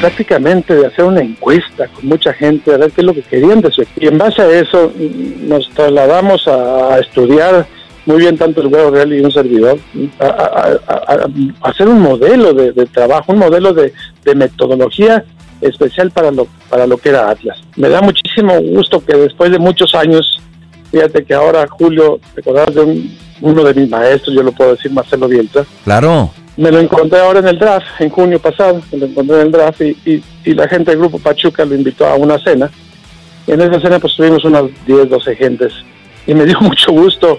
Prácticamente de hacer una encuesta con mucha gente, a ver qué es lo que querían de su equipo. Y en base a eso nos trasladamos a, estudiar muy bien tanto el huevo real y un servidor, a, hacer un modelo de, trabajo, un modelo de, metodología especial para lo, para lo que era Atlas. Me da muchísimo gusto que después de muchos años, fíjate que ahora Julio, recordás de un- uno de mis maestros, yo lo puedo decir, Marcelo Bielsa, Claro. Me lo encontré ahora en el draft, en junio pasado, me lo encontré en el draft y, y- la gente del grupo Pachuca lo invitó a una cena. En esa cena pues tuvimos unas 10, 12 gentes y me dio mucho gusto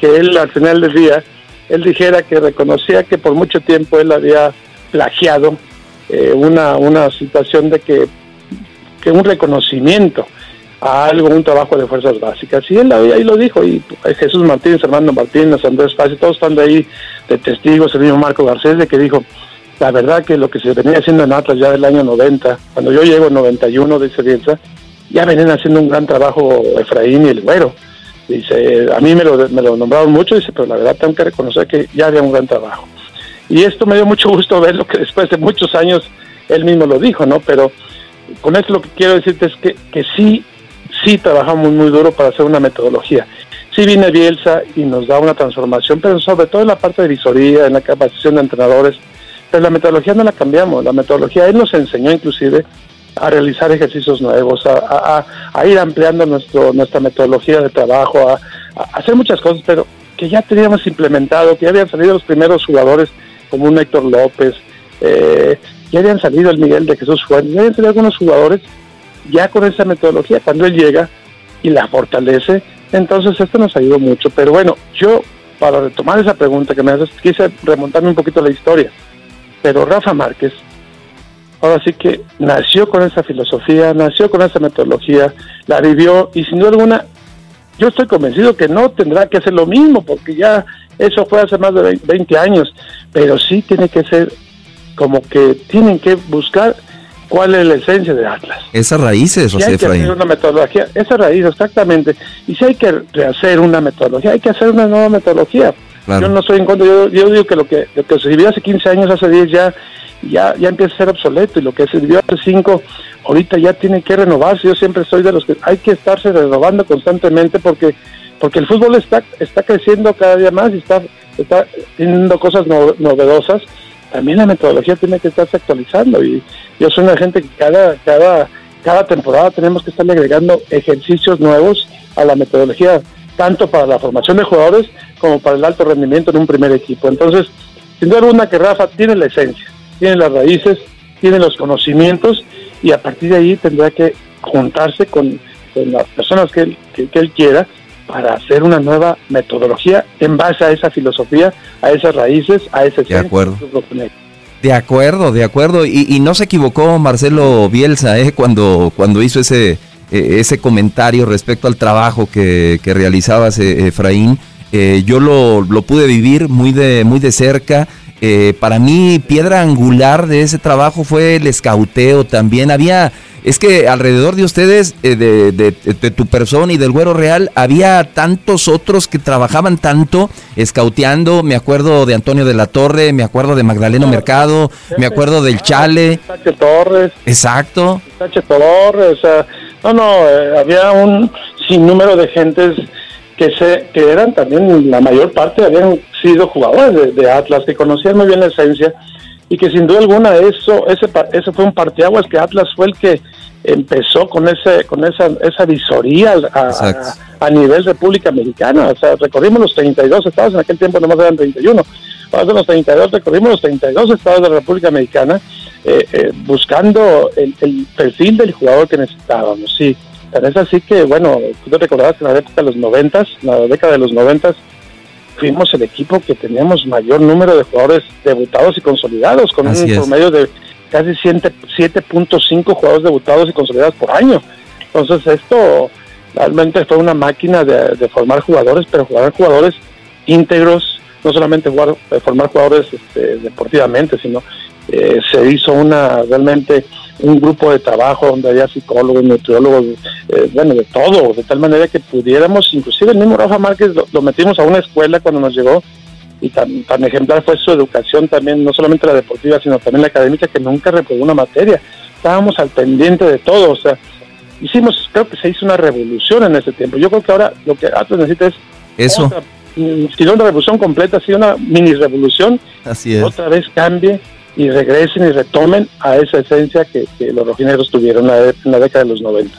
que él al final del día, él dijera que reconocía que por mucho tiempo él había plagiado eh, una, una situación de que, que un reconocimiento a algo, un trabajo de fuerzas básicas. Y él ahí lo dijo, y eh, Jesús Martínez, Armando Martínez, Andrés Paz, todos están de ahí de testigos, el mismo Marco Garcés, de que dijo, la verdad que lo que se venía haciendo en Atlas ya del año 90, cuando yo llego en 91, dice Bielsa, ya venían haciendo un gran trabajo Efraín y el Güero. Dice, a mí me lo, me lo nombraron mucho, dice, pero la verdad tengo que reconocer que ya había un gran trabajo. Y esto me dio mucho gusto verlo, que después de muchos años él mismo lo dijo, ¿no? Pero con esto lo que quiero decirte es que, que sí, sí trabajamos muy duro para hacer una metodología. Sí viene Bielsa y nos da una transformación, pero sobre todo en la parte de visoría, en la capacitación de entrenadores. Pero la metodología no la cambiamos, la metodología él nos enseñó inclusive a realizar ejercicios nuevos, a, ir ampliando nuestro, nuestra metodología de trabajo, a, a hacer muchas cosas, pero que ya teníamos implementado, que ya habían salido los primeros jugadores como un Héctor López, eh, ya habían salido el Miguel de Jesús Fuentes, ya habían salido algunos jugadores ya con esa metodología, cuando él llega y la fortalece, entonces esto nos ayudó mucho. Pero bueno, yo para retomar esa pregunta que me haces, quise remontarme un poquito a la historia. Pero Rafa Márquez, ahora sí que nació con esa filosofía, nació con esa metodología, la vivió y sin duda alguna, yo estoy convencido que no tendrá que hacer lo mismo, porque ya eso fue hace más de 20 años, pero sí tiene que ser como que tienen que buscar cuál es la esencia de Atlas. Esas raíces, Si José hay que hacer una metodología, esa raíz exactamente. Y si hay que rehacer una metodología, hay que hacer una nueva metodología. Claro. Yo no estoy en contra, yo, yo digo que lo que, lo que sirvió hace 15 años, hace 10 ya, ya, ya empieza a ser obsoleto y lo que sirvió hace 5, ahorita ya tiene que renovarse. Yo siempre soy de los que hay que estarse renovando constantemente porque porque el fútbol está, está creciendo cada día más y está, está teniendo cosas novedosas, también la metodología tiene que estarse actualizando y yo soy una gente que cada, cada, cada temporada tenemos que estarle agregando ejercicios nuevos a la metodología, tanto para la formación de jugadores como para el alto rendimiento en un primer equipo. Entonces, sin duda alguna que Rafa tiene la esencia, tiene las raíces, tiene los conocimientos y a partir de ahí tendrá que juntarse con, las personas que él, que, él quiera para hacer una nueva metodología en base a esa filosofía, a esas raíces, a ese De acuerdo. De acuerdo, de acuerdo. Y, no se equivocó Marcelo Bielsa ¿eh? cuando, cuando hizo ese, e, ese comentario respecto al trabajo que, que realizabas, eh, Efraín. Yo lo, lo, pude vivir muy de, muy de cerca. Eh, para mí, piedra angular de ese trabajo fue el escauteo también. Había es que alrededor de ustedes, eh, de, tu persona y del Güero Real, había tantos otros que trabajaban tanto, escauteando. Me acuerdo de Antonio de la Torre, me acuerdo de Magdaleno Mercado, me acuerdo del Chale. Tache Torres. Exacto. Tache Torres, o sea, no, no, eh, había un sinnúmero de gentes que se que eran también la mayor parte habían sido jugadores de, de Atlas que conocían muy bien la esencia y que sin duda alguna eso ese ese fue un parteaguas que Atlas fue el que empezó con ese con esa esa visoría a, a, nivel República Americana, o sea, recorrimos los 32 estados, en aquel tiempo nomás eran 31, ahora los 32, recorrimos los 32 estados de la República Americana eh, eh, buscando el, perfil del jugador que necesitábamos, sí. Es así que, bueno, tú te recordabas que en la década de los 90, la década de los 90 fuimos el equipo que teníamos mayor número de jugadores debutados y consolidados, con un promedio de casi 7.5 jugadores debutados y consolidados por año. Entonces esto realmente fue una máquina de, formar jugadores, pero jugar jugadores íntegros, no solamente jugar, eh, formar jugadores este, deportivamente, sino eh, se hizo una realmente un grupo de trabajo donde había psicólogos, nutriólogos, eh, bueno, de todo, de tal manera que pudiéramos, inclusive el mismo Rafa Márquez lo, metimos a una escuela cuando nos llegó y tan, tan ejemplar fue su educación también, no solamente la deportiva, sino también la académica, que nunca reprobó una materia. Estábamos al pendiente de todo, o sea, hicimos, creo que se hizo una revolución en ese tiempo. Yo creo que ahora lo que Atlas necesita es... Eso. Si no una revolución completa, si una mini revolución, Así es. otra vez cambie y regresen y retomen a esa esencia que, los rojineros tuvieron en la, década de los 90.